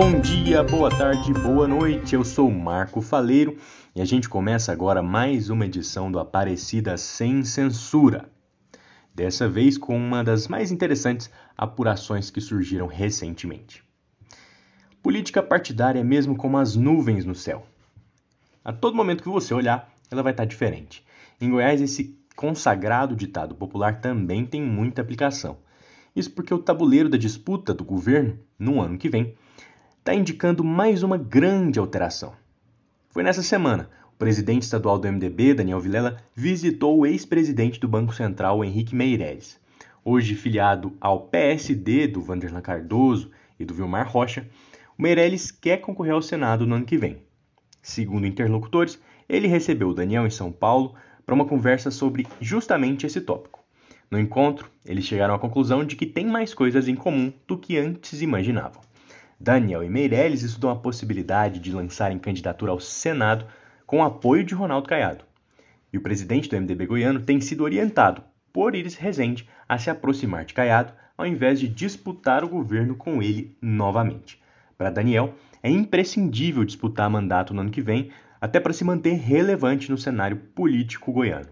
Bom dia, boa tarde, boa noite. Eu sou Marco Faleiro e a gente começa agora mais uma edição do Aparecida Sem Censura. Dessa vez com uma das mais interessantes apurações que surgiram recentemente. Política partidária é mesmo como as nuvens no céu. A todo momento que você olhar, ela vai estar diferente. Em Goiás, esse consagrado ditado popular também tem muita aplicação. Isso porque o tabuleiro da disputa do governo, no ano que vem, está indicando mais uma grande alteração. Foi nessa semana, o presidente estadual do MDB, Daniel Vilela, visitou o ex-presidente do Banco Central, Henrique Meirelles. Hoje filiado ao PSD do Vanderlan Cardoso e do Vilmar Rocha, o Meirelles quer concorrer ao Senado no ano que vem. Segundo interlocutores, ele recebeu o Daniel em São Paulo para uma conversa sobre justamente esse tópico. No encontro, eles chegaram à conclusão de que tem mais coisas em comum do que antes imaginavam. Daniel e Meirelles estudam a possibilidade de lançarem candidatura ao Senado com apoio de Ronaldo Caiado. E o presidente do MDB goiano tem sido orientado por Iris Rezende a se aproximar de Caiado ao invés de disputar o governo com ele novamente. Para Daniel, é imprescindível disputar mandato no ano que vem, até para se manter relevante no cenário político goiano.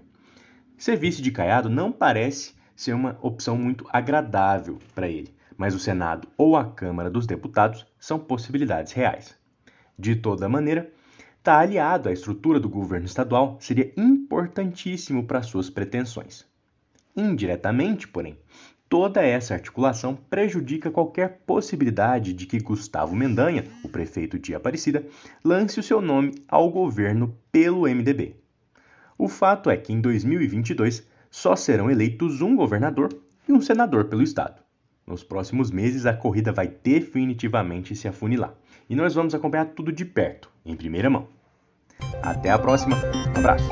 Ser vice de Caiado não parece ser uma opção muito agradável para ele mas o Senado ou a Câmara dos Deputados são possibilidades reais. De toda maneira, estar tá aliado à estrutura do governo estadual seria importantíssimo para suas pretensões. Indiretamente, porém, toda essa articulação prejudica qualquer possibilidade de que Gustavo Mendanha, o prefeito de Aparecida, lance o seu nome ao governo pelo MDB. O fato é que em 2022 só serão eleitos um governador e um senador pelo estado. Nos próximos meses, a corrida vai definitivamente se afunilar. E nós vamos acompanhar tudo de perto, em primeira mão. Até a próxima, um abraço!